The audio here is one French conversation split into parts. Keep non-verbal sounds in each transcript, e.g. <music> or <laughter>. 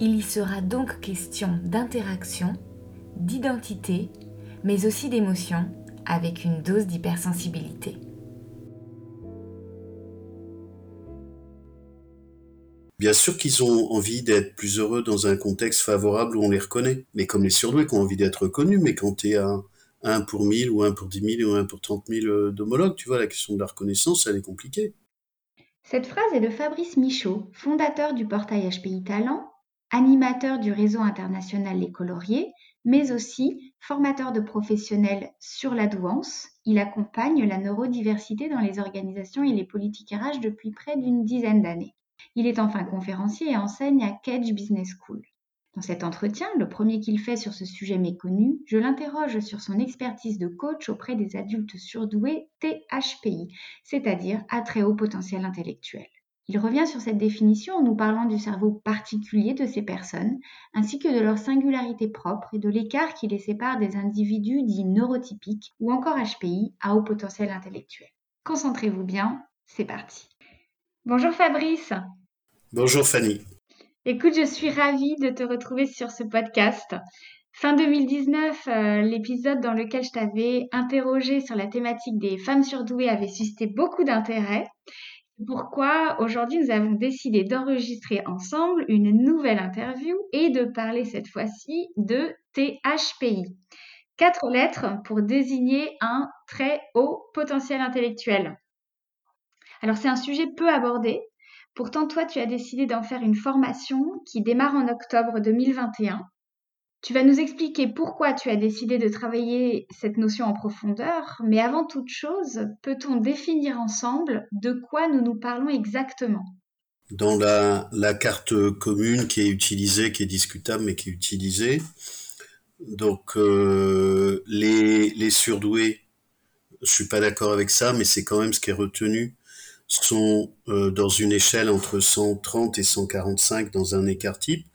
Il y sera donc question d'interaction, d'identité, mais aussi d'émotion, avec une dose d'hypersensibilité. Bien sûr qu'ils ont envie d'être plus heureux dans un contexte favorable où on les reconnaît, mais comme les surdoués qui ont envie d'être reconnus, mais quand tu es à 1 pour 1000 ou 1 pour 10 000 ou 1 pour 30 000 d'homologues, tu vois, la question de la reconnaissance, elle est compliquée. Cette phrase est de Fabrice Michaud, fondateur du portail HPI Talent animateur du réseau international Les Coloriers, mais aussi formateur de professionnels sur la douance. Il accompagne la neurodiversité dans les organisations et les politiques RH depuis près d'une dizaine d'années. Il est enfin conférencier et enseigne à Kedge Business School. Dans cet entretien, le premier qu'il fait sur ce sujet méconnu, je l'interroge sur son expertise de coach auprès des adultes surdoués THPI, c'est-à-dire à très haut potentiel intellectuel. Il revient sur cette définition en nous parlant du cerveau particulier de ces personnes, ainsi que de leur singularité propre et de l'écart qui les sépare des individus dits neurotypiques ou encore HPI à haut potentiel intellectuel. Concentrez-vous bien, c'est parti. Bonjour Fabrice. Bonjour Fanny. Écoute, je suis ravie de te retrouver sur ce podcast. Fin 2019, euh, l'épisode dans lequel je t'avais interrogé sur la thématique des femmes surdouées avait suscité beaucoup d'intérêt pourquoi aujourd'hui nous avons décidé d'enregistrer ensemble une nouvelle interview et de parler cette fois-ci de THPI. Quatre lettres pour désigner un très haut potentiel intellectuel. Alors c'est un sujet peu abordé. Pourtant, toi, tu as décidé d'en faire une formation qui démarre en octobre 2021 tu vas nous expliquer pourquoi tu as décidé de travailler cette notion en profondeur, mais avant toute chose, peut-on définir ensemble de quoi nous nous parlons exactement? Dans la, carte commune qui est utilisée, qui est discutable, mais qui est utilisée, donc euh, les, surdoués, je suis pas d'accord avec ça, mais c'est quand même ce qui est retenu, sont euh, dans une échelle entre 130 et 145 dans un écart type.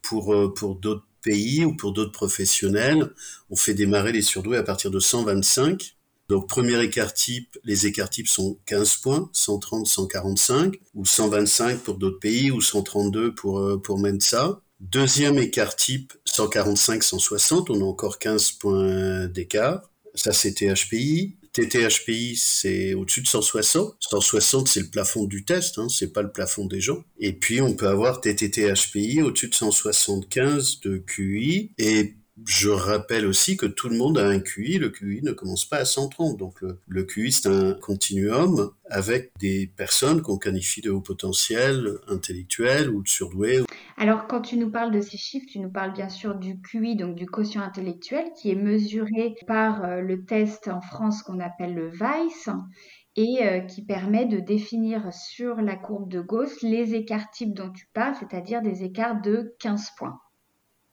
Pour, euh, pour d'autres pays ou pour d'autres professionnels, on fait démarrer les surdoués à partir de 125. Donc premier écart type, les écarts types sont 15 points, 130, 145, ou 125 pour d'autres pays, ou 132 pour, euh, pour Mensa. Deuxième écart type, 145, 160, on a encore 15 points d'écart. Ça, c'était HPI. TTHPI, c'est au-dessus de 160. 160, c'est le plafond du test, hein, c'est pas le plafond des gens. Et puis, on peut avoir TTTHPI au-dessus de 175 de QI. Et je rappelle aussi que tout le monde a un QI. Le QI ne commence pas à 130. Donc le, QI, c'est un continuum avec des personnes qu'on qualifie de haut potentiel intellectuel ou de surdoué. Alors quand tu nous parles de ces chiffres, tu nous parles bien sûr du QI, donc du quotient intellectuel, qui est mesuré par euh, le test en France qu'on appelle le VICE et euh, qui permet de définir sur la courbe de Gauss les écarts types dont tu parles, c'est-à-dire des écarts de 15 points.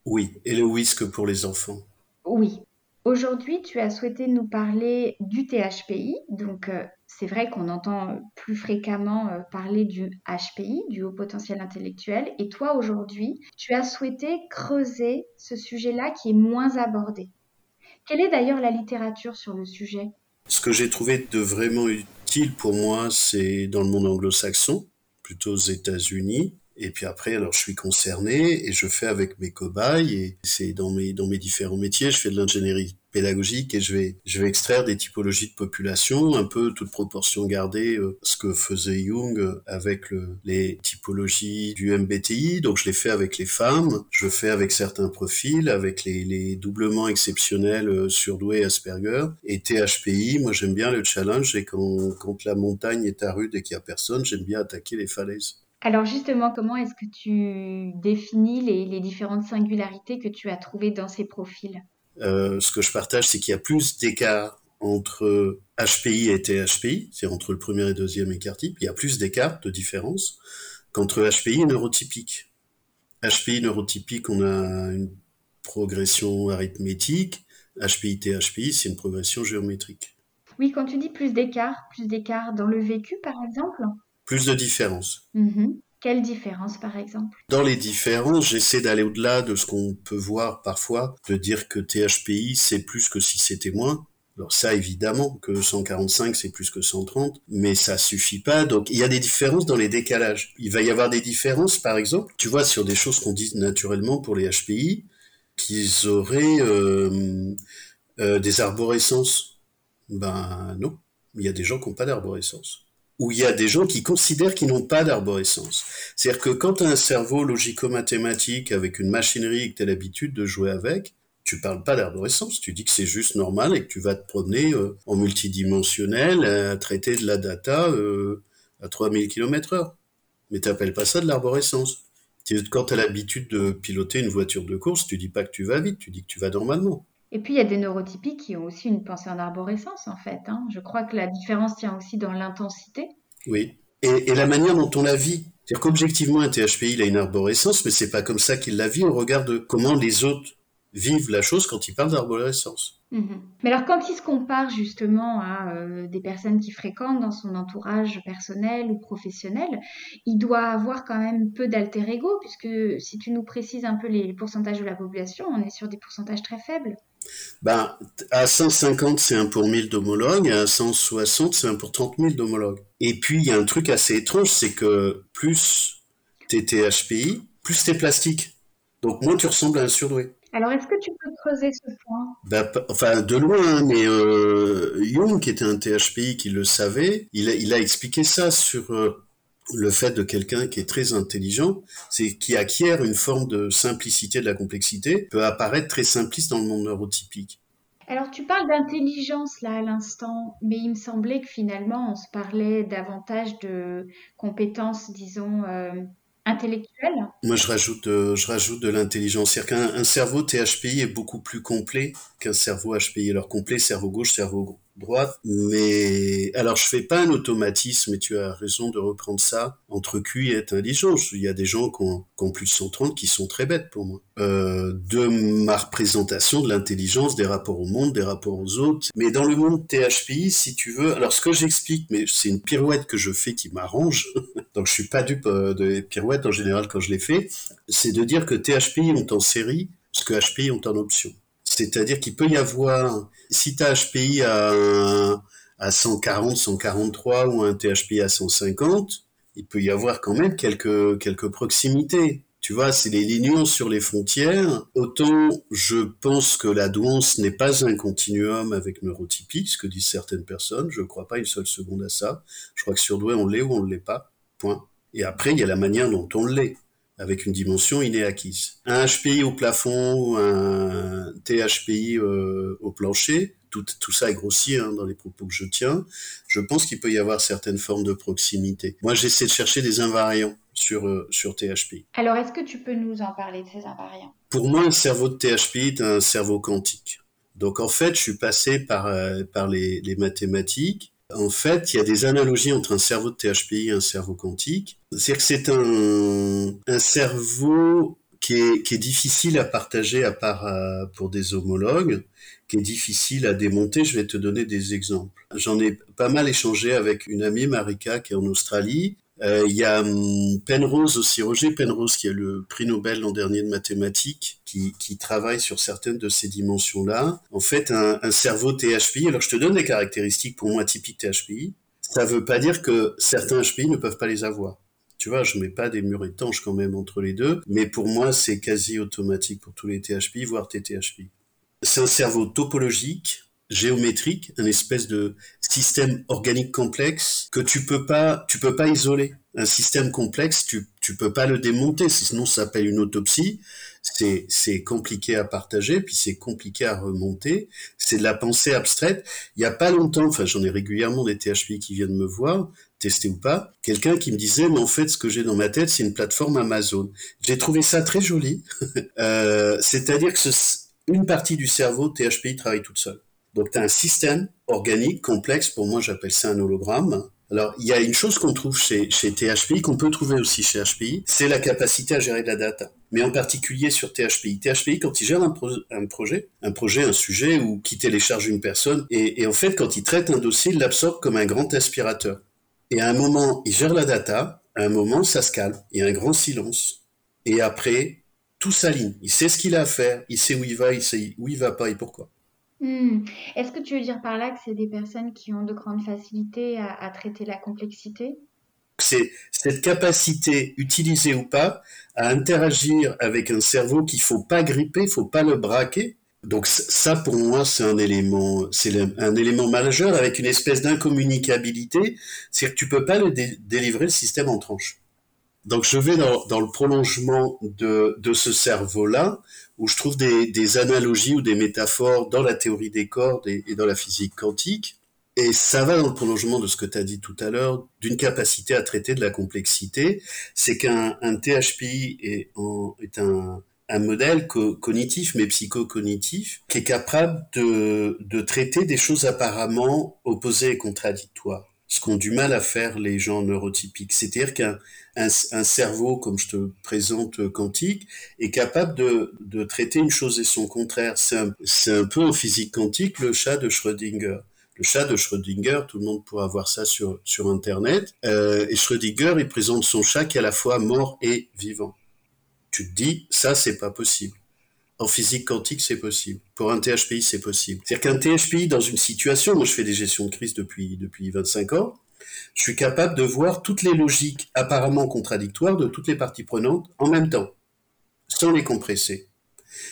Oui, et le whisky pour les enfants. Oui. Aujourd'hui, tu as souhaité nous parler du THPI. Donc, euh, c'est vrai qu'on entend plus fréquemment euh, parler du HPI, du haut potentiel intellectuel. Et toi, aujourd'hui, tu as souhaité creuser ce sujet-là qui est moins abordé. Quelle est d'ailleurs la littérature sur le sujet? Ce que j'ai trouvé de vraiment utile pour moi, c'est dans le monde anglo-saxon, plutôt aux États-Unis. Et puis après, alors je suis concerné et je fais avec mes cobayes et c'est dans mes dans mes différents métiers, je fais de l'ingénierie pédagogique et je vais je vais extraire des typologies de population, un peu toute proportion gardée, euh, ce que faisait Jung avec le, les typologies du MBTI. Donc je l'ai fait avec les femmes, je fais avec certains profils, avec les, les doublements exceptionnels euh, surdoués Asperger et THPI. Moi j'aime bien le challenge et quand quand la montagne est à rude et qu'il y a personne, j'aime bien attaquer les falaises. Alors justement, comment est-ce que tu définis les, différentes singularités que tu as trouvées dans ces profils? Euh, Ce que je partage, c'est qu'il y a plus d'écart entre HPI et THPI, c'est entre le premier et deuxième écart type, il y a plus d'écart, de différence, qu'entre HPI et neurotypique. HPI neurotypique, on a une progression arithmétique. HPI, THPI, c'est une progression géométrique. Oui, quand tu dis plus d'écart, plus d'écart dans le vécu, par exemple? Plus de différence. Mhm. Quelle différence, par exemple? Dans les différences, j'essaie d'aller au-delà de ce qu'on peut voir parfois, de dire que THPI, c'est plus que si c'était moins. Alors ça, évidemment, que 145, c'est plus que 130, mais ça suffit pas. Donc, il y a des différences dans les décalages. Il va y avoir des différences, par exemple, tu vois, sur des choses qu'on dit naturellement pour les HPI, qu'ils auraient euh, euh, des arborescences. Ben non, il y a des gens qui n'ont pas d'arborescence où il y a des gens qui considèrent qu'ils n'ont pas d'arborescence. C'est-à-dire que quand tu as un cerveau logico-mathématique avec une machinerie que tu as l'habitude de jouer avec, tu parles pas d'arborescence, tu dis que c'est juste normal et que tu vas te promener euh, en multidimensionnel à traiter de la data euh, à 3000 km heure. Mais t'appelles pas ça de l'arborescence. Quand tu as l'habitude de piloter une voiture de course, tu dis pas que tu vas vite, tu dis que tu vas normalement. Et puis, il y a des neurotypiques qui ont aussi une pensée en arborescence, en fait. Hein. Je crois que la différence tient aussi dans l'intensité. Oui. Et, la manière dont on la vit. C'est-à-dire qu'objectivement, un THPI, il a une arborescence, mais c'est pas comme ça qu'il la vit On regarde comment les autres vivent la chose quand ils parlent d'arborescence. Mhm. Mais alors, quand il se compare justement à euh, des personnes qui fréquentent dans son entourage personnel ou professionnel, il doit avoir quand même peu d'alter ego, puisque si tu nous précises un peu les pourcentages de la population, on est sur des pourcentages très faibles. Ben, à 150, c'est un pour 1000 d'homologues, et à 160, c'est un pour 30 000 d'homologues. Et puis, il y a un truc assez étrange, c'est que plus t'es THPI, plus t'es plastique. Donc, moins tu ressembles à un surdoué. Alors, est-ce que tu peux creuser ce point? Bah, Enfin, de loin, hein, mais euh, Jung, qui était un THPI, qui le savait, il a, il a expliqué ça sur euh, le fait de quelqu'un qui est très intelligent, c'est qui acquiert une forme de simplicité de la complexité, peut apparaître très simpliste dans le monde neurotypique. Alors tu parles d'intelligence là à l'instant, mais il me semblait que finalement on se parlait davantage de compétences, disons, euh, intellectuelles. Moi je rajoute, euh, je rajoute de l'intelligence. C'est-à-dire qu'un cerveau THPI est beaucoup plus complet qu'un cerveau HPI. Alors complet, cerveau gauche, cerveau droite. Mais alors je fais pas un automatisme, et tu as raison de reprendre ça entre QI et intelligence. Il y a des gens qui ont, plus de 130 qui sont très bêtes pour moi. Euh, de ma représentation de l'intelligence, des rapports au monde, des rapports aux autres. Mais dans le monde THPI, si tu veux, alors ce que j'explique, mais c'est une pirouette que je fais qui m'arrange, <laughs> donc je suis pas dupe euh, de pirouettes en général quand je les fais, c'est de dire que THPI ont en série ce que HPI ont en option. C'est-à-dire qu'il peut y avoir, si tu as HPI à, à 140, 143 ou un THPI à 150, il peut y avoir quand même quelques, quelques proximités. Tu vois, c'est les lignes sur les frontières. Autant je pense que la douance n'est pas un continuum avec neurotypie, ce que disent certaines personnes. Je ne crois pas une seule seconde à ça. Je crois que surdoué, on l'est ou on ne l'est pas. Point. Et après, il y a la manière dont on l'est avec une dimension innée acquise. Un HPI au plafond, ou un THPI euh, au plancher, tout, tout, ça est grossier hein, dans les propos que je tiens. Je pense qu'il peut y avoir certaines formes de proximité. Moi, j'essaie de chercher des invariants sur, euh, sur THPI. Alors, est-ce que tu peux nous en parler de ces invariants? Pour moi, un cerveau de THPI est un cerveau quantique. Donc, en fait, je suis passé par, euh, par les, les mathématiques en fait, il y a des analogies entre un cerveau de THPI et un cerveau quantique. C'est-à-dire que c'est un, cerveau qui est, difficile à partager à part pour des homologues, qui est difficile à démonter. Je vais te donner des exemples. J'en ai pas mal échangé avec une amie, Marika, qui est en Australie, il y a hum, Penrose aussi, Roger Penrose, qui a le prix Nobel l'an dernier de mathématiques, qui, qui, travaille sur certaines de ces dimensions-là. En fait, un, un, cerveau THPI, alors je te donne des caractéristiques pour moi typiques THPI, ça veut pas dire que certains HPI ne peuvent pas les avoir. Tu vois, je mets pas des murs étanches quand même entre les deux, mais pour moi, c'est quasi automatique pour tous les THPI, voire TTHPI. C'est un cerveau topologique, géométrique, un espèce de système organique complexe que tu peux pas, tu peux pas isoler. Un système complexe, tu, tu peux pas le démonter, sinon ça s'appelle une autopsie. C'est, c'est compliqué à partager, puis c'est compliqué à remonter. C'est de la pensée abstraite. Il y a pas longtemps, enfin, j'en ai régulièrement des THP qui viennent me voir, tester ou pas, quelqu'un qui me disait, mais en fait, ce que j'ai dans ma tête, c'est une plateforme Amazon. J'ai trouvé ça très joli. <laughs> euh, c'est-à-dire que une partie du cerveau, THPI, travaille toute seule. Donc tu as un système organique complexe, pour moi j'appelle ça un hologramme, Alors, il y a une chose qu'on trouve chez, chez THPI, qu'on peut trouver aussi chez HPI, c'est la capacité à gérer de la data. Mais en particulier sur THPI. THPI, quand il gère un, un projet, un projet, un sujet, ou qui télécharge une personne, et, et en fait, quand il traite un dossier, il l'absorbe comme un grand aspirateur. Et à un moment, il gère la data, à un moment, ça se calme, il y a un grand silence. Et après, tout s'aligne. Il sait ce qu'il a à faire, il sait où il va, il sait où il va pas et pourquoi. Hmm. Est-ce que tu veux dire par là que c'est des personnes qui ont de grandes facilités à, traiter la complexité? C'est cette capacité, utilisée ou pas, à interagir avec un cerveau qu'il faut pas gripper, faut pas le braquer? Donc ça, pour moi, c'est un élément, c'est un élément majeur avec une espèce d'incommunicabilité, c'est que tu peux pas le délivrer le système en tranche. Donc je vais dans, le prolongement de, ce cerveau-là, où je trouve des, analogies ou des métaphores dans la théorie des cordes et, dans la physique quantique. Et ça va dans le prolongement de ce que tu as dit tout à l'heure, d'une capacité à traiter de la complexité. C'est qu'un un THPI est, un modèle cognitif, mais psychocognitif, qui est capable de, de traiter des choses apparemment opposées et contradictoires ce qu'ont du mal à faire les gens neurotypiques. C'est-à-dire qu'un un, cerveau, comme je te présente euh, quantique, est capable de, traiter une chose et son contraire. C'est un, un, peu en physique quantique le chat de Schrödinger. Le chat de Schrödinger, tout le monde pourra voir ça sur, sur Internet. Euh, et Schrödinger, il présente son chat qui est à la fois mort et vivant. Tu te dis, ça, c'est pas possible. En physique quantique, c'est possible. Pour un THPI, c'est possible. C'est-à-dire qu'un THPI, dans une situation, moi je fais des gestions de crise depuis, depuis 25 ans, je suis capable de voir toutes les logiques apparemment contradictoires de toutes les parties prenantes en même temps, sans les compresser.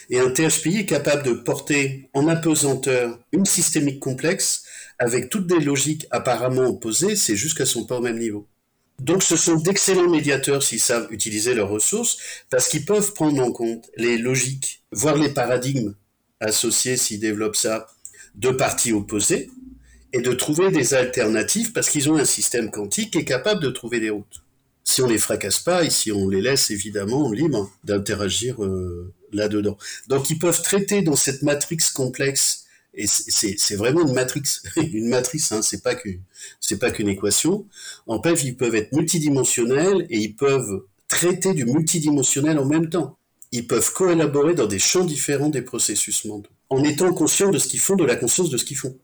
Et un THPI est capable de porter en apesanteur une systémique complexe avec toutes des logiques apparemment opposées, c'est juste qu'elles sont pas au même niveau. Donc ce sont d'excellents médiateurs s'ils savent utiliser leurs ressources, parce qu'ils peuvent prendre en compte les logiques, voire les paradigmes associés s'ils développent ça, de parties opposées, et de trouver des alternatives, parce qu'ils ont un système quantique qui est capable de trouver des routes. Si on les fracasse pas, et si on les laisse évidemment libres d'interagir euh, là-dedans. Donc ils peuvent traiter dans cette matrix complexe et c'est vraiment une matrice, <laughs> une matrice, hein, c'est pas qu'une, c'est pas qu'une équation. En PEV, ils peuvent être multidimensionnels et ils peuvent traiter du multidimensionnel en même temps. Ils peuvent collaborer dans des champs différents des processus mentaux, en étant conscients de ce qu'ils font, de la conscience de ce qu'ils font.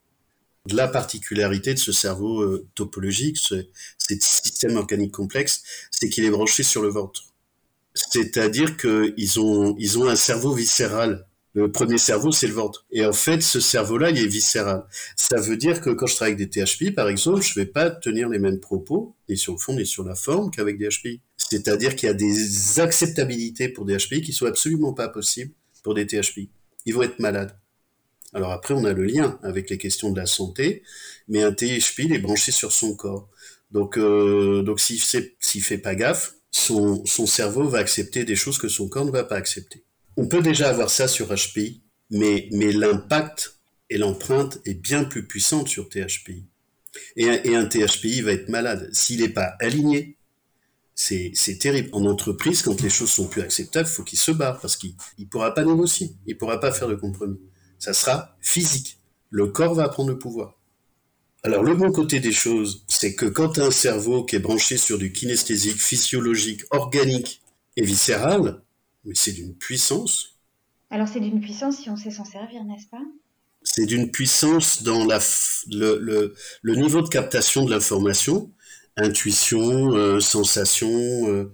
La particularité de ce cerveau euh, topologique, ce, ce système organique complexe, c'est qu'il est branché sur le ventre. C'est-à-dire qu'ils ont, ils ont un cerveau viscéral le premier cerveau, c'est le ventre. Et en fait, ce cerveau-là, il est viscéral. Ça veut dire que quand je travaille avec des THPI, par exemple, je vais pas tenir les mêmes propos, ni sur le fond, ni sur la forme, qu'avec des HPI. C'est-à-dire qu'il y a des acceptabilités pour des HPI qui sont absolument pas possibles pour des THPI. Ils vont être malades. Alors après, on a le lien avec les questions de la santé, mais un THPI, il est branché sur son corps. Donc, euh, s'il s'il fait pas gaffe, son, cerveau va accepter des choses que son corps ne va pas accepter. On peut déjà avoir ça sur HPI, mais, l'impact et l'empreinte est bien plus puissante sur THPI. Et un, et un THPI va être malade. S'il n'est pas aligné, c'est terrible. En entreprise, quand les choses sont plus acceptables, il faut qu'il se barre parce qu'il ne pourra pas négocier, il ne pourra pas faire de compromis. Ça sera physique. Le corps va prendre le pouvoir. Alors le bon côté des choses, c'est que quand un cerveau qui est branché sur du kinesthésique, physiologique, organique et viscéral, mais c'est d'une puissance. Alors c'est d'une puissance si on sait s'en servir, n'est-ce pas? C'est d'une puissance dans la, le, le, le, niveau de captation de l'information, intuition, euh, sensation, euh,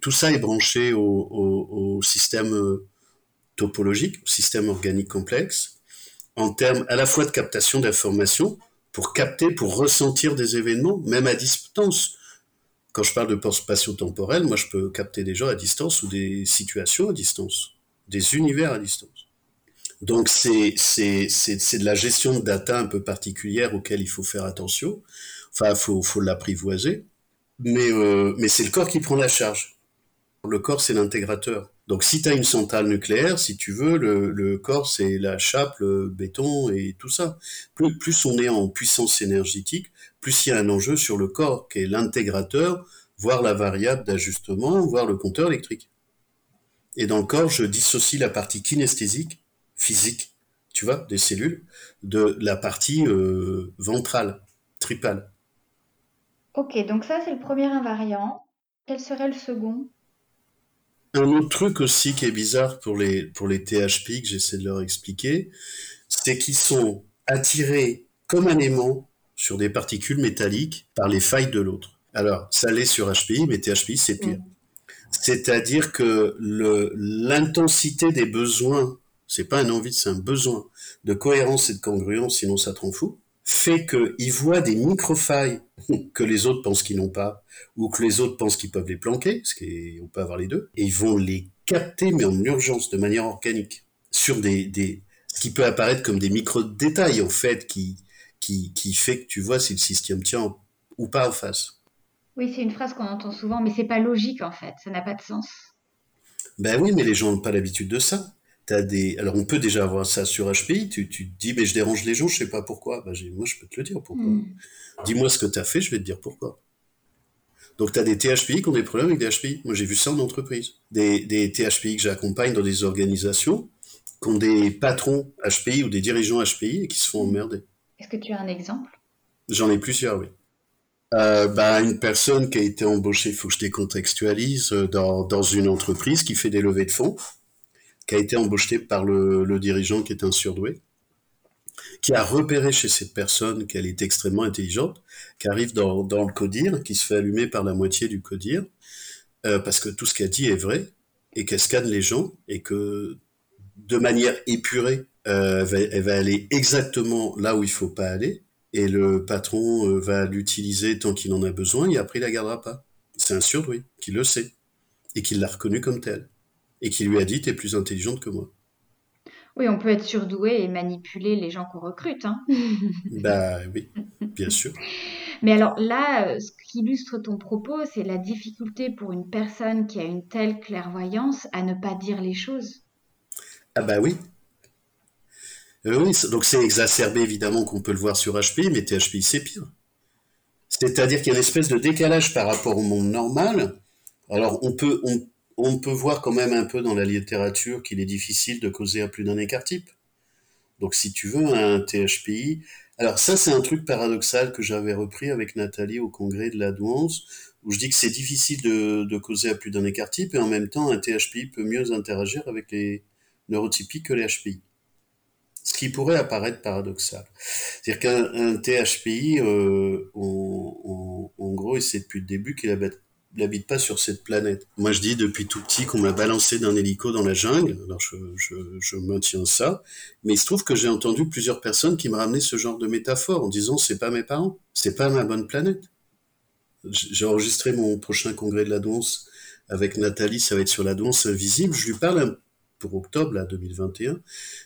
tout ça est branché au, au, au système euh, topologique, système organique complexe, en termes à la fois de captation d'informations, pour capter, pour ressentir des événements, même à distance. Quand je parle de port spatio-temporel, moi je peux capter des gens à distance ou des situations à distance, des univers à distance. Donc c'est de la gestion de data un peu particulière auquel il faut faire attention. Enfin, faut faut l'apprivoiser. Mais euh, mais c'est le corps qui prend la charge. Le corps c'est l'intégrateur. Donc si tu as une centrale nucléaire, si tu veux, le, corps c'est la chape, le béton et tout ça. Plus, plus on est en puissance énergétique, plus il y a un enjeu sur le corps, qui est l'intégrateur, voire la variable d'ajustement, voire le compteur électrique. Et dans le corps, je dissocie la partie kinesthésique, physique, tu vois, des cellules, de la partie euh, ventrale, tripale. Ok, donc ça c'est le premier invariant. Quel serait le second? Un autre truc aussi qui est bizarre pour les, pour les THP, que j'essaie de leur expliquer, c'est qu'ils sont attirés comme un aimant sur des particules métalliques par les failles de l'autre. Alors, ça l'est sur HPI, mais THPI, c'est pire. C'est-à-dire que l'intensité des besoins, c'est pas un envie, c'est un besoin de cohérence et de congruence, sinon ça te rend fou, fait qu'ils voient des micro-failles <laughs> que les autres pensent qu'ils n'ont pas, ou que les autres pensent qu'ils peuvent les planquer, parce qu'on peut avoir les deux, et ils vont les capter, mais en urgence, de manière organique, sur des, des ce qui peut apparaître comme des micro-détails, en fait, qui, qui, qui fait que tu vois si le système tient ou pas en face. Oui, c'est une phrase qu'on entend souvent, mais c'est pas logique en fait, ça n'a pas de sens. Ben oui, mais les gens n'ont pas l'habitude de ça. As des... Alors on peut déjà avoir ça sur HPI, tu, tu te dis mais je dérange les gens, je sais pas pourquoi. Ben, moi je peux te le dire pourquoi. Hmm. Dis-moi ce que tu as fait, je vais te dire pourquoi. Donc tu as des THPI qui ont des problèmes avec des HPI. Moi j'ai vu ça en entreprise. Des, des THPI que j'accompagne dans des organisations qui ont des patrons HPI ou des dirigeants HPI et qui se font emmerder. Est-ce que tu as un exemple? J'en ai plusieurs, oui. Euh, bah, une personne qui a été embauchée, il faut que je décontextualise, euh, dans, dans une entreprise qui fait des levées de fonds, qui a été embauchée par le, le dirigeant qui est un surdoué, qui a repéré chez cette personne qu'elle est extrêmement intelligente, qui arrive dans, le codir, qui se fait allumer par la moitié du codir, euh, parce que tout ce qu'elle dit est vrai, et qu'elle scanne les gens, et que de manière épurée, euh, elle, va, aller exactement là où il faut pas aller, et le patron euh, va l'utiliser tant qu'il en a besoin, et après il la gardera pas. C'est un surdoué qui le sait, et qui l'a reconnu comme tel, et qui lui a dit t'es plus intelligente que moi. Oui, on peut être surdoué et manipuler les gens qu'on recrute. Hein. <laughs> bah oui, bien sûr. Mais alors là, euh, ce qui illustre ton propos, c'est la difficulté pour une personne qui a une telle clairvoyance à ne pas dire les choses. Ah bah oui, euh, oui, donc c'est exacerbé évidemment qu'on peut le voir sur HPI, mais THPI c'est pire. C'est-à-dire qu'il y a une espèce de décalage par rapport au monde normal. Alors on peut, on, peut voir quand même un peu dans la littérature qu'il est difficile de causer à plus d'un écart type. Donc si tu veux un THPI, alors ça c'est un truc paradoxal que j'avais repris avec Nathalie au congrès de la douance, où je dis que c'est difficile de, causer à plus d'un écart type, et en même temps un THPI peut mieux interagir avec les neurotypiques que les HPI ce qui pourrait apparaître paradoxal. C'est-à-dire qu'un THPI, euh, en, gros, et c'est depuis le début qu'il n'habite pas sur cette planète. Moi, je dis depuis tout petit qu'on m'a balancé d'un hélico dans la jungle. Alors, je, je, maintiens ça. Mais il se trouve que j'ai entendu plusieurs personnes qui me ramenaient ce genre de métaphore en disant c'est pas mes parents, c'est pas ma bonne planète. J'ai enregistré mon prochain congrès de la danse avec Nathalie, ça va être sur la danse invisible. Je lui parle pour octobre là, 2021,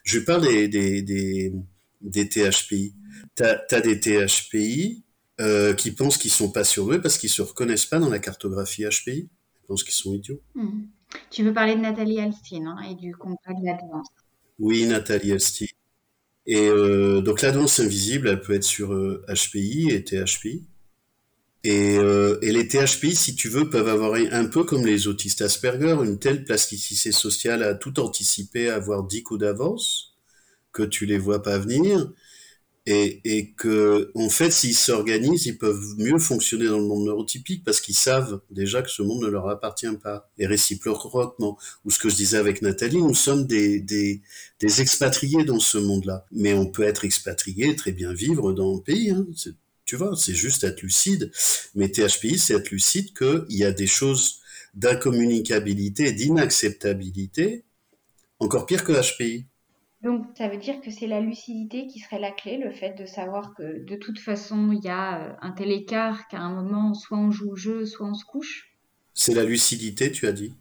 je parle des, des, des, des THPI. Tu as, des THPI euh, qui pensent qu'ils sont pas sur eux parce qu'ils se reconnaissent pas dans la cartographie HPI. Ils pensent qu'ils sont idiots. Hmm. Tu veux parler de Nathalie Alstein hein, et du congrès de l'advance Oui, Nathalie Alstein. Et euh, donc l'advance invisible, elle peut être sur HPI euh, et THPI. Et, euh, et, les THPI, si tu veux, peuvent avoir un peu comme les autistes Asperger, une telle plasticité sociale à tout anticiper, à avoir dix coups d'avance, que tu les vois pas venir, et, et que, en fait, s'ils s'organisent, ils peuvent mieux fonctionner dans le monde neurotypique parce qu'ils savent déjà que ce monde ne leur appartient pas, et réciproquement. Ou ce que je disais avec Nathalie, nous sommes des, des, des expatriés dans ce monde-là. Mais on peut être expatrié, très bien vivre dans le pays, hein. Tu vois, c'est juste être lucide. Mais THPI, c'est être lucide qu'il y a des choses d'incommunicabilité, d'inacceptabilité, encore pire que HPI. Donc ça veut dire que c'est la lucidité qui serait la clé, le fait de savoir que de toute façon il y a euh, un tel écart qu'à un moment soit on joue au jeu, soit on se couche. C'est la lucidité, tu as dit.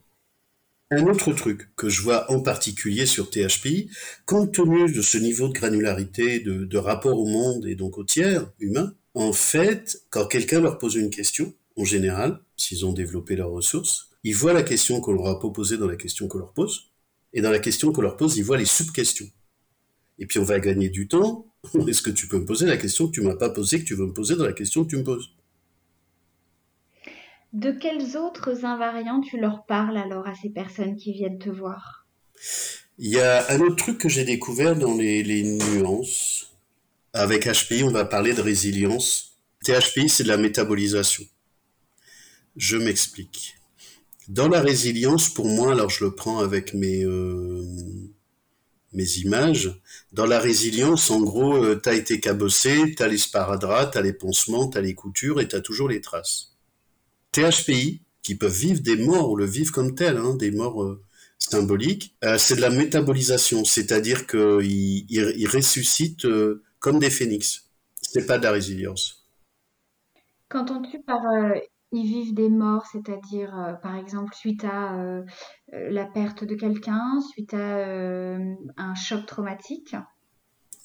Un autre truc que je vois en particulier sur THPI, compte tenu de ce niveau de granularité, de, rapport au monde et donc au tiers humain, en fait, quand quelqu'un leur pose une question, en général, s'ils ont développé leurs ressources, ils voient la question qu'on leur a proposée dans la question qu'on leur pose, et dans la question qu'on leur pose, ils voient les sub-questions. Et puis on va gagner du temps. <laughs> Est-ce que tu peux me poser la question que tu m'as pas posée, que tu veux me poser dans la question que tu me poses? De quels autres invariants tu leur parles alors à ces personnes qui viennent te voir? Il y a un autre truc que j'ai découvert dans les nuances avec HPI, on va parler de résilience. THPI, c'est de la métabolisation. Je m'explique. Dans la résilience, pour moi, alors je le prends avec mes, euh, images, dans la résilience, en gros, euh, t'as été cabossé, t'as les sparadraps, t'as les pansements, t'as les coutures et t'as toujours les traces. THPI, qui peuvent vivre des morts, le vivent comme tel, hein, des morts euh, symboliques, euh, c'est de la métabolisation, c'est-à-dire qu'ils ils, ressuscitent comme des phénix. C'est pas de la résilience. Qu'entends-tu par ils vivent des morts, c'est-à-dire par exemple suite à la perte de quelqu'un, suite à un choc traumatique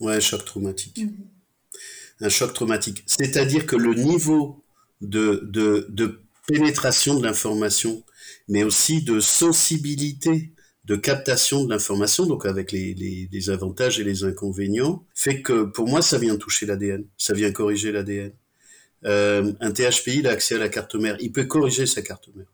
Ouais, choc traumatique. Mmh. Un choc traumatique. C'est-à-dire que le niveau de, de, de pénétration de l'information, mais aussi de sensibilité, de captation de l'information, donc avec les, les, avantages et les inconvénients, fait que pour moi, ça vient toucher l'ADN, ça vient corriger l'ADN. Euh, un THPI, a accès à la carte mère, il peut corriger sa carte mère.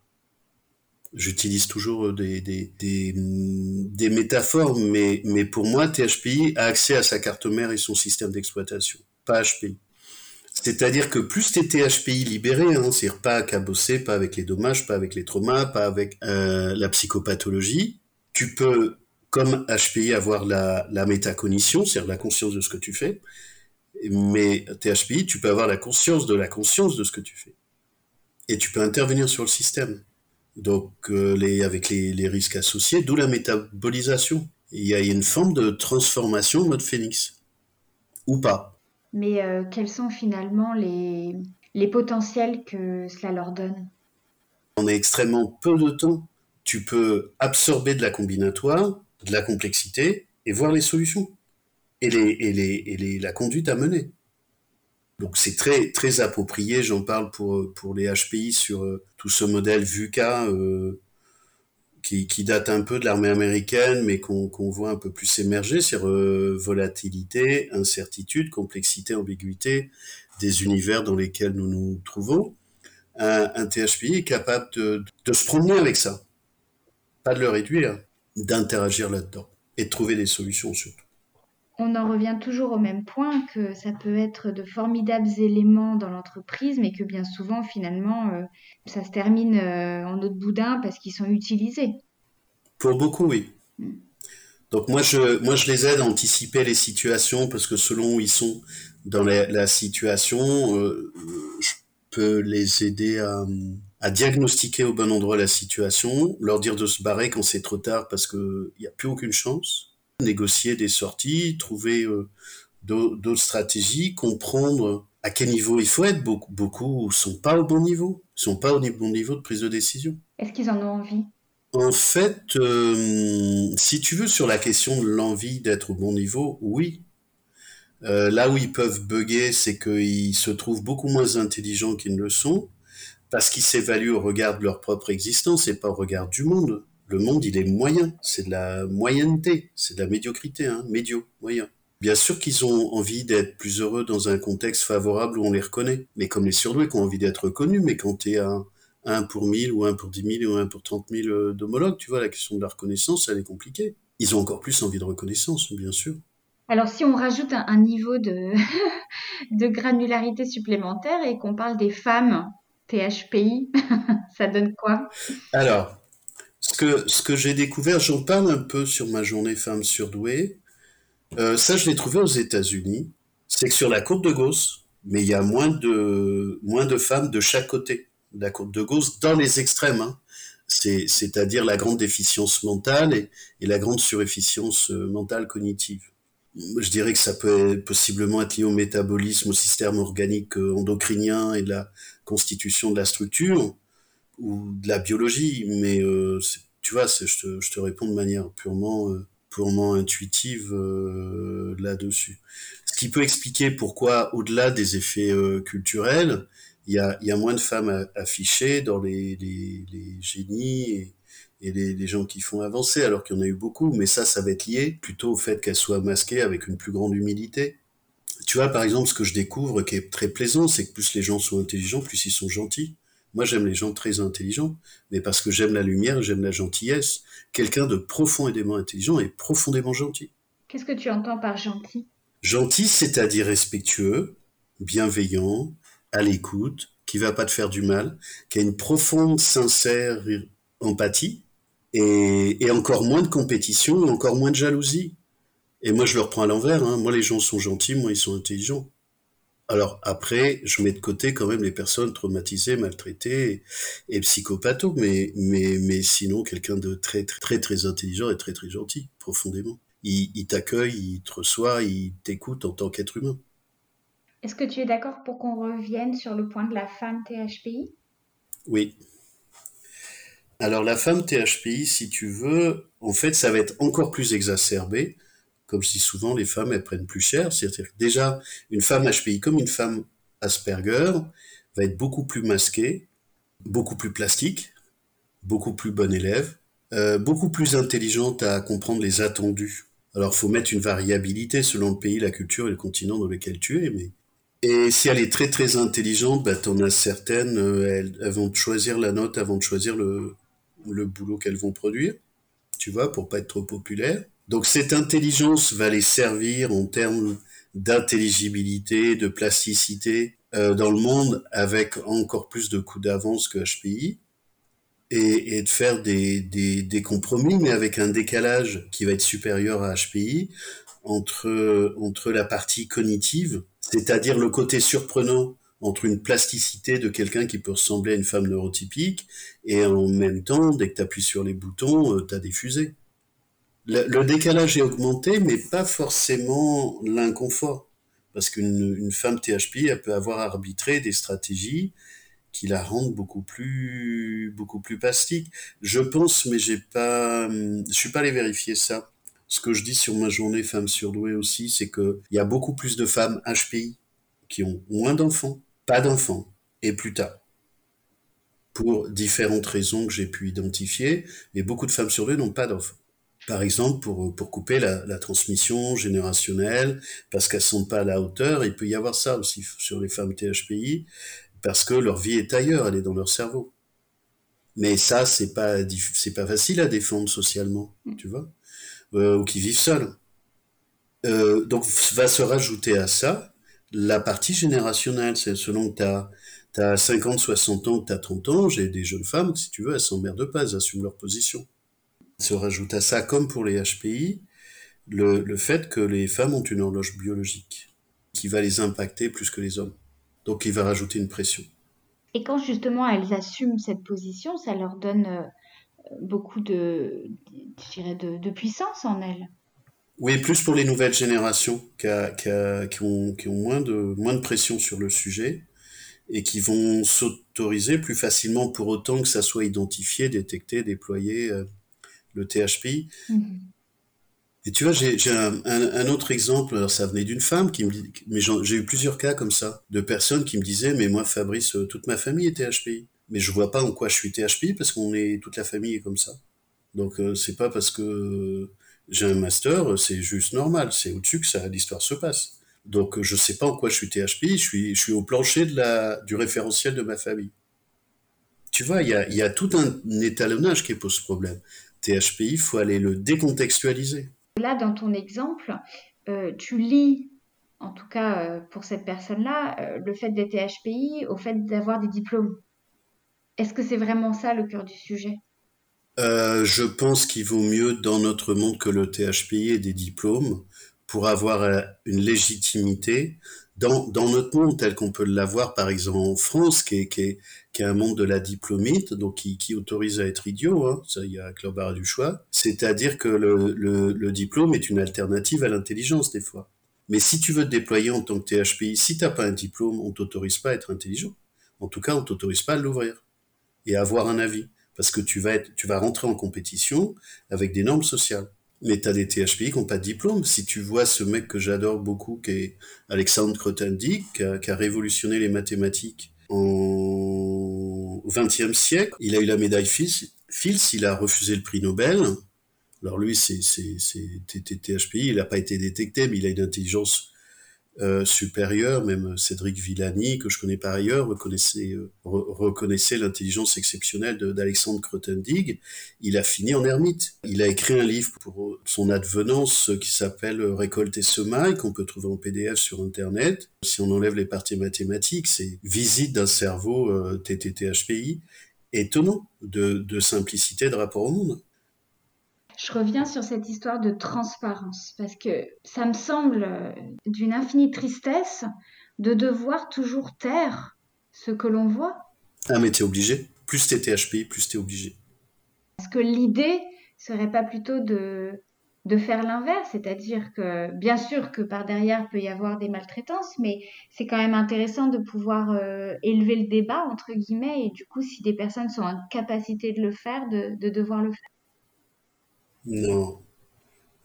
J'utilise toujours des, des, des, des, métaphores, mais, mais pour moi, THPI a accès à sa carte mère et son système d'exploitation, pas HPI. C'est-à-dire que plus t'es THPI libéré, hein, c'est-à-dire pas cabossé, pas avec les dommages, pas avec les traumas, pas avec euh, la psychopathologie, tu peux, comme HPI, avoir la, la métacognition, c'est-à-dire la conscience de ce que tu fais, mais THPI, tu peux avoir la conscience de la conscience de ce que tu fais. Et tu peux intervenir sur le système. Donc, euh, les, avec les, les risques associés, d'où la métabolisation. Il y a une forme de transformation mode phénix. Ou pas mais euh, quels sont finalement les, les potentiels que cela leur donne? En extrêmement peu de temps, tu peux absorber de la combinatoire, de la complexité et voir les solutions et, les, et, les, et les, la conduite à mener. Donc c'est très très approprié, j'en parle pour, pour les HPI sur euh, tout ce modèle VUCA euh, qui, qui, date un peu de l'armée américaine, mais qu'on voit un peu plus émerger, c'est euh, volatilité, incertitude, complexité, ambiguïté des univers dans lesquels nous nous trouvons. Un, un THPI est capable de, de, se promener avec ça, pas de le réduire, d'interagir là-dedans et de trouver des solutions surtout. On en revient toujours au même point que ça peut être de formidables éléments dans l'entreprise, mais que bien souvent, finalement, euh, ça se termine euh, en autre boudin parce qu'ils sont utilisés. Pour beaucoup, oui. Mm. Donc moi je, moi, je les aide à anticiper les situations parce que selon où ils sont dans la, situation, euh, je peux les aider à, à, diagnostiquer au bon endroit la situation, leur dire de se barrer quand c'est trop tard parce qu'il n'y a plus aucune chance négocier des sorties, trouver euh, d'autres stratégies, comprendre à quel niveau il faut être. Beaucoup, beaucoup sont pas au bon niveau, sont pas au bon niveau de prise de décision. Est-ce qu'ils en ont envie? En fait, euh, si tu veux, sur la question de l'envie d'être au bon niveau, oui. Euh, là où ils peuvent bugger, c'est qu'ils se trouvent beaucoup moins intelligents qu'ils ne le sont, parce qu'ils s'évaluent au regard de leur propre existence et pas au regard du monde le monde, il est moyen. C'est de la moyenneté, c'est de la médiocrité, hein, médio, moyen. Bien sûr qu'ils ont envie d'être plus heureux dans un contexte favorable où on les reconnaît. Mais comme les surdoués qui ont envie d'être reconnus, mais quand tu es à 1 pour 1000 ou 1 pour 10 000 ou 1 pour 30 000 euh, d'homologues, tu vois, la question de la reconnaissance, elle est compliquée. Ils ont encore plus envie de reconnaissance, bien sûr. Alors si on rajoute un, niveau de, <laughs> de granularité supplémentaire et qu'on parle des femmes THPI, <laughs> ça donne quoi? Alors, ce que j'ai découvert, j'en parle un peu sur ma journée femme surdouée. Euh, ça, je l'ai trouvé aux États-Unis. C'est que sur la courbe de Gauss, mais il y a moins de, moins de femmes de chaque côté de la courbe de Gauss dans les extrêmes. Hein. C'est-à-dire la grande déficience mentale et, et la grande surefficience euh, mentale cognitive. Je dirais que ça peut possiblement être lié au métabolisme, au système organique euh, endocrinien et de la constitution de la structure ou de la biologie, mais euh, tu vois, je te, je te, réponds de manière purement, euh, purement intuitive euh, là-dessus. Ce qui peut expliquer pourquoi, au-delà des effets culturels, il y a, y a, moins de femmes affichées dans les, les, les génies et, et les, les, gens qui font avancer, alors qu'il y en a eu beaucoup, mais ça, ça va être lié plutôt au fait qu'elles soient masquées avec une plus grande humilité. Tu vois, par exemple, ce que je découvre qui est très plaisant, c'est que plus les gens sont intelligents, plus ils sont gentils. Moi, j'aime les gens très intelligents, mais parce que j'aime la lumière, j'aime la gentillesse. Quelqu'un de profondément intelligent est profondément gentil. Qu'est-ce que tu entends par gentil? Gentil, c'est-à-dire respectueux, bienveillant, à l'écoute, qui va pas te faire du mal, qui a une profonde, sincère empathie, et, encore moins de compétition, encore moins de jalousie. Et moi, je le reprends à l'envers. Hein. Moi, les gens sont gentils, moi, ils sont intelligents. Alors après, je mets de côté quand même les personnes traumatisées, maltraitées et, psychopatho, mais, mais, mais sinon, quelqu'un de très, très, très, très intelligent et très, très gentil, profondément. Il, il t'accueille, il te reçoit, il t'écoute en tant qu'être humain. Est-ce que tu es d'accord pour qu'on revienne sur le point de la femme THPI Oui. Alors la femme THPI, si tu veux, en fait, ça va être encore plus exacerbé. Comme je dis souvent, les femmes, elles prennent plus cher. C'est-à-dire que déjà, une femme HPI comme une femme Asperger va être beaucoup plus masquée, beaucoup plus plastique, beaucoup plus bonne élève, euh, beaucoup plus intelligente à comprendre les attendus. Alors, faut mettre une variabilité selon le pays, la culture et le continent dans lequel tu es, mais et si elle est très très intelligente, bah, t'en as certaines, euh, elles, elles, vont choisir la note avant de choisir le, le boulot qu'elles vont produire, tu vois, pour pas être trop populaire. Donc cette intelligence va les servir en termes d'intelligibilité, de plasticité euh, dans le monde avec encore plus de coups d'avance que HPI et, et de faire des, des, des, compromis mais avec un décalage qui va être supérieur à HPI entre, entre la partie cognitive c'est-à-dire le côté surprenant entre une plasticité de quelqu'un qui peut ressembler à une femme neurotypique et en même temps, dès que tu appuies sur les boutons, euh, tu as des fusées. Le, décalage est augmenté, mais pas forcément l'inconfort. Parce qu'une femme THP, elle peut avoir arbitré des stratégies qui la rendent beaucoup plus, beaucoup plus plastique. Je pense, mais j'ai pas, je suis pas allé vérifier ça ce que je dis sur ma journée femme surdouée aussi, c'est qu'il y a beaucoup plus de femmes HPI qui ont moins d'enfants, pas d'enfants, et plus tard. Pour différentes raisons que j'ai pu identifier, mais beaucoup de femmes surdouées n'ont pas d'enfants. Par exemple, pour, pour couper la, la transmission générationnelle, parce qu'elles sont pas à la hauteur, il peut y avoir ça aussi sur les femmes THPI, parce que leur vie est ailleurs, elle est dans leur cerveau. Mais ça, c'est pas, c'est pas facile à défendre socialement, tu vois. Euh, ou qui vivent seuls. Euh, donc va se rajouter à ça la partie générationnelle. C'est selon que tu as, 50, 60 ans, que tu as 30 ans, j'ai des jeunes femmes, si tu veux, elles s'emmerdent pas, elles assument leur position. Se rajoute à ça, comme pour les HPI, le, le fait que les femmes ont une horloge biologique qui va les impacter plus que les hommes. Donc il va rajouter une pression. Et quand justement elles assument cette position, ça leur donne euh, beaucoup de, de, de, puissance en elle. Oui, plus pour les nouvelles générations qui, qui, ont, qui ont moins, de, moins de pression sur le sujet et qui vont s'autoriser plus facilement pour autant que ça soit identifié, détecté, déployé, euh, le THPI. Mm-hmm. Et tu vois, j'ai un, un, autre exemple, alors ça venait d'une femme qui me dit, mais j'ai eu plusieurs cas comme ça, de personnes qui me disaient, mais moi Fabrice, toute ma famille est THPI mais je vois pas en quoi je suis THP parce qu'on est toute la famille est comme ça. Donc euh, c'est pas parce que j'ai un master, c'est juste normal, c'est au-dessus que ça l'histoire se passe. Donc je sais pas en quoi je suis THP, je suis je suis au plancher de la du référentiel de ma famille. Tu vois, il y a, y a tout un étalonnage qui pose problème. THPI, il faut aller le décontextualiser. Là, dans ton exemple, euh, tu lis, en tout cas euh, pour cette personne-là, euh, le fait d'être THPI au fait d'avoir des diplômes. Est-ce que c'est vraiment ça le cœur du sujet? Je pense qu'il vaut mieux dans notre monde que le THPI ait des diplômes pour avoir une légitimité dans, notre monde tel qu'on peut l'avoir par exemple en France, qui est, un monde de la diplomite, donc qui, autorise à être idiot, hein, ça il y a Claude du choix, c'est-à-dire que le, diplôme est une alternative à l'intelligence des fois. Mais si tu veux te déployer en tant que THPI, si tu n'as pas un diplôme, on t'autorise pas à être intelligent. En tout cas, on t'autorise pas à l'ouvrir et avoir un avis. Parce que tu vas, être, tu vas rentrer en compétition avec des normes sociales. Mais tu as des THPI qui n'ont pas de diplôme. Si tu vois ce mec que j'adore beaucoup, qui est Alexandre a, qui a révolutionné les mathématiques en XXe siècle, il a eu la médaille Fields, il a refusé le prix Nobel. Alors lui, c'est THPI, il n'a pas été détecté, mais il a une intelligence euh, supérieur, même Cédric Villani, que je connais par ailleurs, reconnaissait, euh, reconnaissait l'intelligence exceptionnelle d'Alexandre Kreutendig. Il a fini en ermite. Il a écrit un livre pour son advenance qui s'appelle Récolte et semailles, qu'on peut trouver en PDF sur Internet. Si on enlève les parties mathématiques, c'est Visite d'un cerveau euh, TTTHPI. Étonnant de simplicité de rapport au monde. Je reviens sur cette histoire de transparence parce que ça me semble euh, d'une infinie tristesse de devoir toujours taire ce que l'on voit. Ah mais t'es obligé. Plus t'es THP, plus t'es obligé. Est-ce que l'idée serait pas plutôt de, de faire l'inverse, c'est-à-dire que bien sûr que par derrière peut y avoir des maltraitances, mais c'est quand même intéressant de pouvoir euh, élever le débat entre guillemets et du coup si des personnes sont en capacité de le faire, de, de devoir le faire. Non.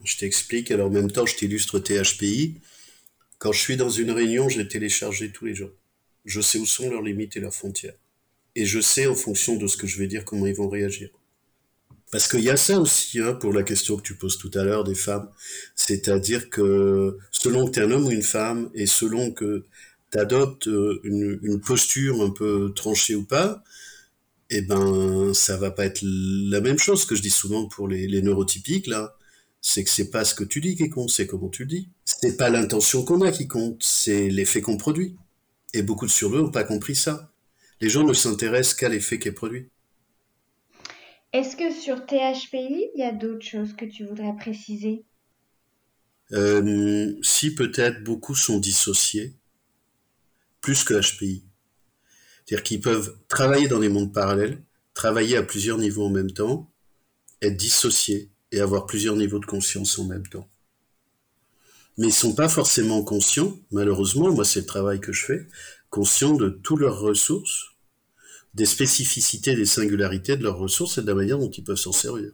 Je t'explique. Alors, en même temps, je t'illustre THPI. Quand je suis dans une réunion, je les télécharge tous les jours. Je sais où sont leurs limites et leurs frontières. Et je sais, en fonction de ce que je vais dire, comment ils vont réagir. Parce qu'il y a ça aussi, hein, pour la question que tu poses tout à l'heure des femmes. C'est-à-dire que selon que tu es un homme ou une femme, et selon que tu adoptes euh, une posture un peu tranchée ou pas, eh ben, ça va pas être la même chose que je dis souvent pour les, les neurotypiques, là. C'est que c'est pas ce que tu dis qui compte, c'est comment tu le dis. C'est pas l'intention qu'on a qui compte, c'est l'effet qu'on produit. Et beaucoup de sur n'ont pas compris ça. Les gens ne s'intéressent qu'à l'effet qui est produit. Est-ce que sur THPI, il y a d'autres choses que tu voudrais préciser? Euh, Si peut-être beaucoup sont dissociés, plus que HPI. C'est-à-dire qu'ils peuvent travailler dans des mondes parallèles, travailler à plusieurs niveaux en même temps, être dissociés et avoir plusieurs niveaux de conscience en même temps. Mais ils sont pas forcément conscients, malheureusement, moi c'est le travail que je fais, conscients de toutes leurs ressources, des spécificités, des singularités de leurs ressources et de la manière dont ils peuvent s'en servir.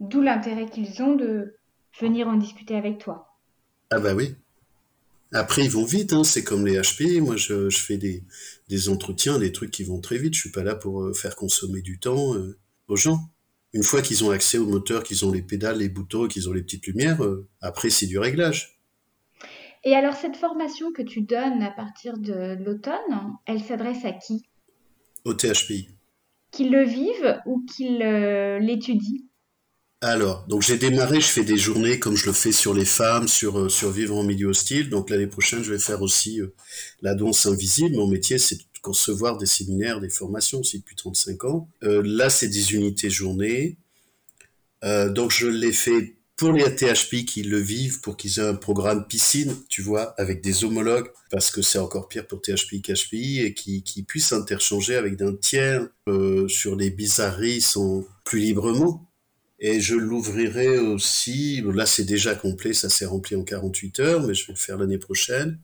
D'où l'intérêt qu'ils ont de venir en discuter avec toi. Ah bah oui, après, ils vont vite, hein, c'est comme les HP. Moi, je, je fais des, des, entretiens, des trucs qui vont très vite. Je suis pas là pour euh, faire consommer du temps euh, aux gens. Une fois qu'ils ont accès au moteur, qu'ils ont les pédales, les boutons, qu'ils ont les petites lumières, euh, après, c'est du réglage. Et alors, cette formation que tu donnes à partir de l'automne, elle s'adresse à qui? Au THPI. Qu'ils le vivent ou qu'ils l'étudient? Alors, donc j'ai démarré, je fais des journées comme je le fais sur les femmes, sur, euh, sur vivre en milieu hostile. Donc l'année prochaine, je vais faire aussi euh, la danse invisible. Mon métier, c'est de concevoir des séminaires, des formations aussi depuis 35 ans. Euh, là, c'est des unités journées. donc je l'ai fait pour les THP qui le vivent, pour qu'ils aient un programme piscine, tu vois, avec des homologues, parce que c'est encore pire pour THP qu'HPI, et qui, qui puissent interchanger avec d'un tiers sur les bizarreries sans plus librement et je l'ouvrirai aussi, là c'est déjà complet, ça s'est rempli en 48 heures, mais je vais le faire l'année prochaine.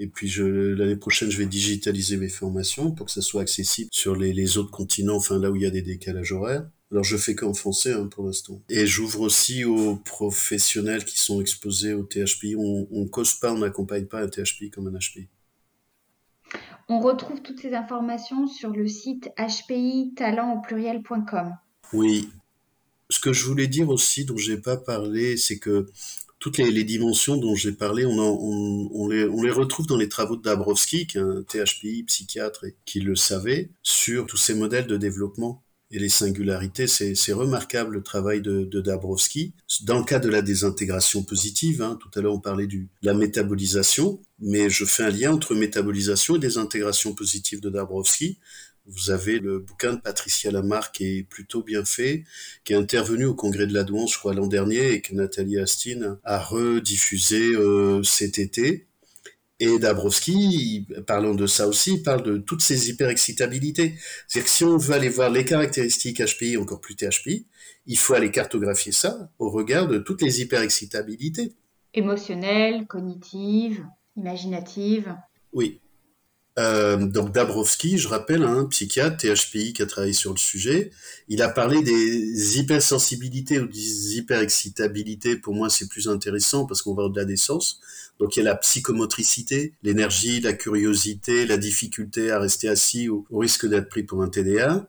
Et puis l'année prochaine, je vais digitaliser mes formations pour que ça soit accessible sur les, les autres continents, enfin là où il y a des décalages horaires. Alors je fais qu'en français hein, pour l'instant. Et j'ouvre aussi aux professionnels qui sont exposés au THPI. On ne cause pas, on n'accompagne pas un THPI comme un HPI. On retrouve toutes ces informations sur le site hpitalent au pluriel.com. Oui, ce que je voulais dire aussi, dont j'ai pas parlé, c'est que toutes les, dimensions dont j'ai parlé, on, les, retrouve dans les travaux de Dabrowski, qui est un THPI, psychiatre, et qui le savait, sur tous ces modèles de développement et les singularités. C'est remarquable le travail de, Dabrowski. Dans le cas de la désintégration positive, hein, tout à l'heure on parlait de la métabolisation, mais je fais un lien entre métabolisation et désintégration positive de Dabrowski. Vous avez le bouquin de Patricia Lamarck qui est plutôt bien fait, qui est intervenu au congrès de la douance, je crois, l'an dernier, et que Nathalie Astin a rediffusé euh, cet été. Et Dabrowski, parlant de ça aussi, parle de toutes ces hyperexcitabilités. C'est-à-dire que si on veut aller voir les caractéristiques HPI, encore plus THPI, il faut aller cartographier ça au regard de toutes les hyperexcitabilités. Émotionnelles, cognitives, imaginatives. Oui, euh, donc Dabrowski, je rappelle, un psychiatre THPI qui a travaillé sur le sujet, il a parlé des hypersensibilités ou des hyperexcitabilités. Pour moi, c'est plus intéressant parce qu'on va au-delà des sens. Donc il y a la psychomotricité, l'énergie, la curiosité, la difficulté à rester assis au, risque d'être pris pour un TDA.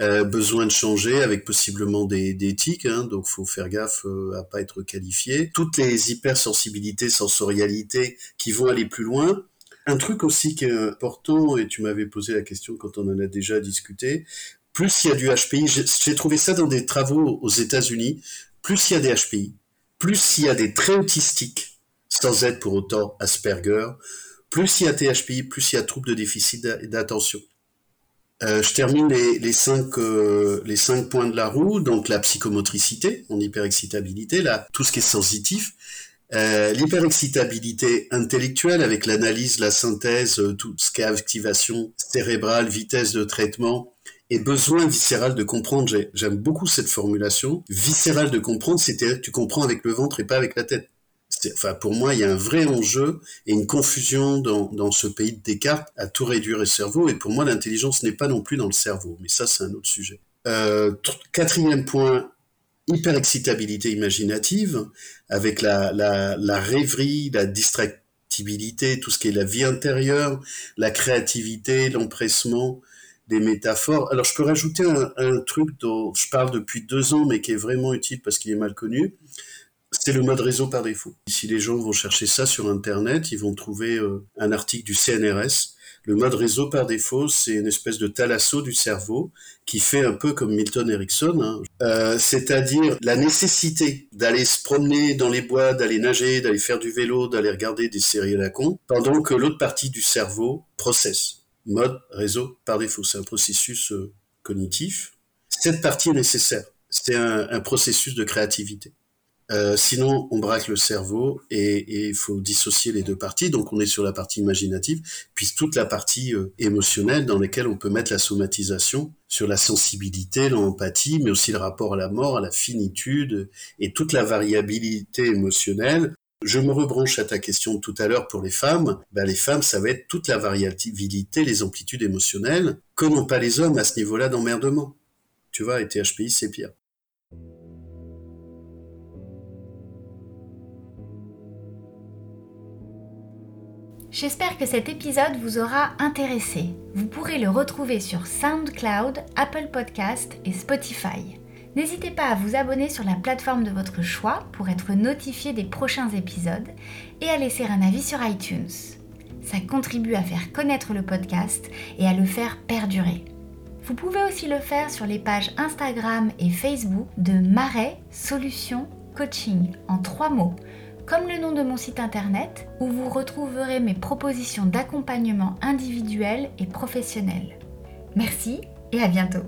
euh, besoin de changer avec possiblement des, des tics, hein, donc faut faire gaffe euh, à pas être qualifié. Toutes les hypersensibilités, sensorialités qui vont aller plus loin. Un truc aussi qui est important, et tu m'avais posé la question quand on en a déjà discuté, plus il y a du HPI, j'ai trouvé ça dans des travaux aux États-Unis, plus il y a des HPI, plus il y a des traits autistiques, sans être pour autant Asperger, plus il y a THPI, plus il y a troubles de déficit d'attention. Euh, je termine les, cinq, euh, les cinq points de la roue, donc la psychomotricité, en hyperexcitabilité, là, tout ce qui est sensitif, euh, l'hyperexcitabilité intellectuelle avec l'analyse, la synthèse, euh, tout ce qui est activation cérébrale, vitesse de traitement et besoin viscéral de comprendre. J'aime beaucoup cette formulation. Viscéral de comprendre, c'est-à-dire que tu comprends avec le ventre et pas avec la tête enfin pour moi, il y a un vrai enjeu et une confusion dans, ce pays de Descartes à tout réduire le cerveau. Et pour moi, l'intelligence n'est pas non plus dans le cerveau. Mais ça, c'est un autre sujet. Euh, quatrième point, hyperexcitabilité imaginative, avec la, la, rêverie, la distractibilité, tout ce qui est la vie intérieure, la créativité, l'empressement, des métaphores. Alors je peux rajouter un, un, truc dont je parle depuis deux ans, mais qui est vraiment utile parce qu'il est mal connu c'est le mode réseau par défaut. Si les gens vont chercher ça sur Internet, ils vont trouver euh, un article du CNRS. Le mode réseau par défaut, c'est une espèce de thalasso du cerveau qui fait un peu comme Milton Erickson, hein. euh, c'est-à-dire la nécessité d'aller se promener dans les bois, d'aller nager, d'aller faire du vélo, d'aller regarder des séries à la con, pendant que l'autre partie du cerveau processe. Mode réseau par défaut, c'est un processus euh, cognitif. Cette partie est nécessaire. C'est un processus de créativité. Euh, sinon, on braque le cerveau et il faut dissocier les deux parties. Donc, on est sur la partie imaginative, puis toute la partie euh, émotionnelle dans laquelle on peut mettre la somatisation sur la sensibilité, l'empathie, mais aussi le rapport à la mort, à la finitude et toute la variabilité émotionnelle. Je me rebranche à ta question tout à l'heure pour les femmes. Ben, les femmes, ça va être toute la variabilité, les amplitudes émotionnelles, que n'ont pas les hommes à ce niveau-là d'emmerdement? Tu vois, et THPI, c'est pire. J'espère que cet épisode vous aura intéressé. Vous pourrez le retrouver sur SoundCloud, Apple Podcast et Spotify. N'hésitez pas à vous abonner sur la plateforme de votre choix pour être notifié des prochains épisodes et à laisser un avis sur iTunes. Ça contribue à faire connaître le podcast et à le faire perdurer. Vous pouvez aussi le faire sur les pages Instagram et Facebook de Marais Solutions Coaching en trois mots comme le nom de mon site internet, où vous retrouverez mes propositions d'accompagnement individuel et professionnel. Merci et à bientôt